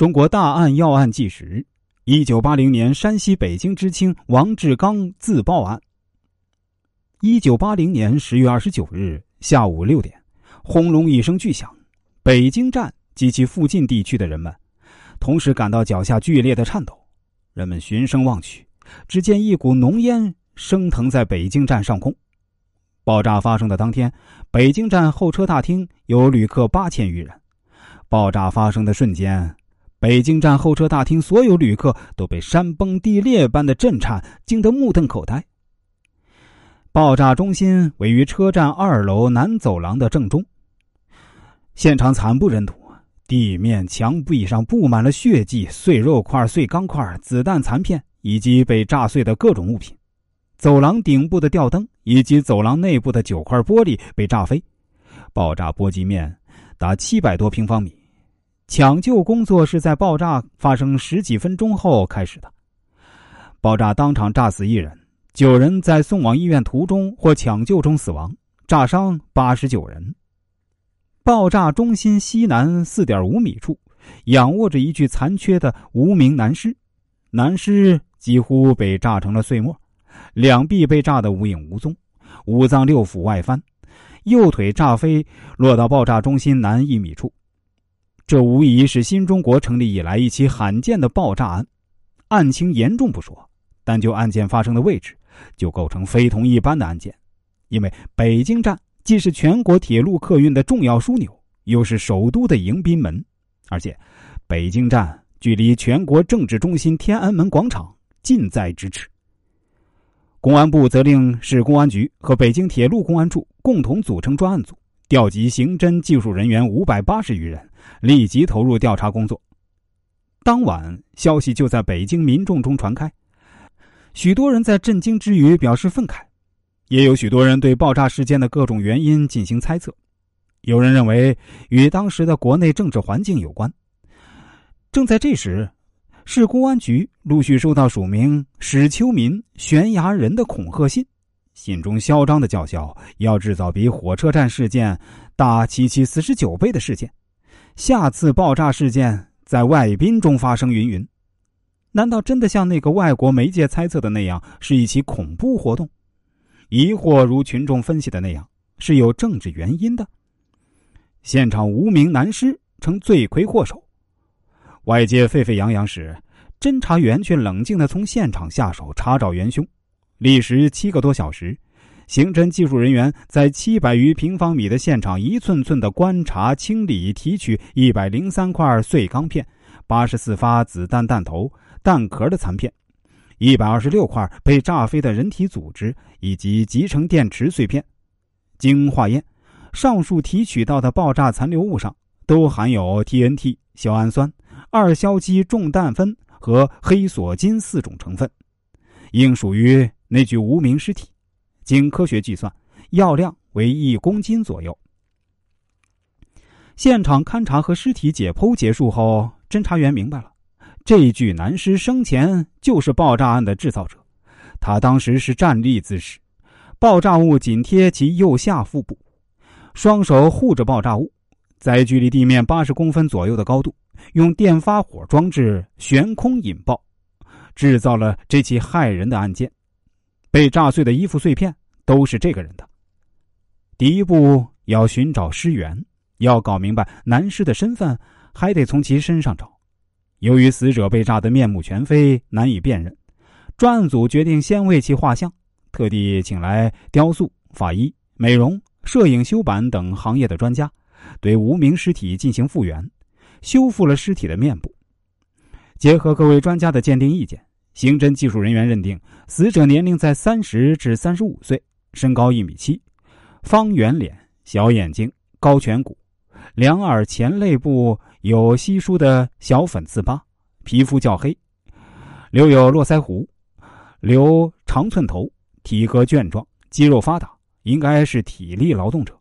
中国大案要案纪实：一九八零年山西北京知青王志刚自爆案。一九八零年十月二十九日下午六点，轰隆一声巨响，北京站及其附近地区的人们同时感到脚下剧烈的颤抖。人们循声望去，只见一股浓烟升腾在北京站上空。爆炸发生的当天，北京站候车大厅有旅客八千余人。爆炸发生的瞬间。北京站候车大厅所有旅客都被山崩地裂般的震颤惊得目瞪口呆。爆炸中心位于车站二楼南走廊的正中。现场惨不忍睹，地面、墙壁上布满了血迹、碎肉块、碎钢块、子弹残片以及被炸碎的各种物品。走廊顶部的吊灯以及走廊内部的九块玻璃被炸飞，爆炸波及面达七百多平方米。抢救工作是在爆炸发生十几分钟后开始的。爆炸当场炸死一人，九人在送往医院途中或抢救中死亡，炸伤八十九人。爆炸中心西南四点五米处，仰卧着一具残缺的无名男尸，男尸几乎被炸成了碎末，两臂被炸得无影无踪，五脏六腑外翻，右腿炸飞，落到爆炸中心南一米处。这无疑是新中国成立以来一起罕见的爆炸案，案情严重不说，单就案件发生的位置，就构成非同一般的案件。因为北京站既是全国铁路客运的重要枢纽，又是首都的迎宾门，而且北京站距离全国政治中心天安门广场近在咫尺。公安部责令市公安局和北京铁路公安处共同组成专案组。调集刑侦技术人员五百八十余人，立即投入调查工作。当晚，消息就在北京民众中传开，许多人在震惊之余表示愤慨，也有许多人对爆炸事件的各种原因进行猜测。有人认为与当时的国内政治环境有关。正在这时，市公安局陆续收到署名史秋民、悬崖人的恐吓信。信中嚣张的叫嚣，要制造比火车站事件大七七四十九倍的事件，下次爆炸事件在外宾中发生。云云，难道真的像那个外国媒介猜测的那样，是一起恐怖活动？疑惑如群众分析的那样，是有政治原因的？现场无名男尸成罪魁祸首，外界沸沸扬扬时，侦查员却冷静的从现场下手查找元凶。历时七个多小时，刑侦技术人员在七百余平方米的现场一寸寸的观察、清理、提取一百零三块碎钢片、八十四发子弹弹头、弹壳的残片、一百二十六块被炸飞的人体组织以及集成电池碎片。经化验，上述提取到的爆炸残留物上都含有 TNT、硝氨酸、二硝基重氮酚和黑索金四种成分，应属于。那具无名尸体，经科学计算，药量为一公斤左右。现场勘查和尸体解剖结束后，侦查员明白了，这具男尸生前就是爆炸案的制造者。他当时是站立姿势，爆炸物紧贴其右下腹部，双手护着爆炸物，在距离地面八十公分左右的高度，用电发火装置悬空引爆，制造了这起害人的案件。被炸碎的衣服碎片都是这个人的。第一步要寻找尸源，要搞明白男尸的身份，还得从其身上找。由于死者被炸得面目全非，难以辨认，专案组决定先为其画像，特地请来雕塑、法医、美容、摄影、修版等行业的专家，对无名尸体进行复原，修复了尸体的面部。结合各位专家的鉴定意见。刑侦技术人员认定，死者年龄在三十至三十五岁，身高一米七，方圆脸，小眼睛，高颧骨，两耳前肋部有稀疏的小粉刺疤，皮肤较黑，留有络腮胡，留长寸头，体格健壮，肌肉发达，应该是体力劳动者。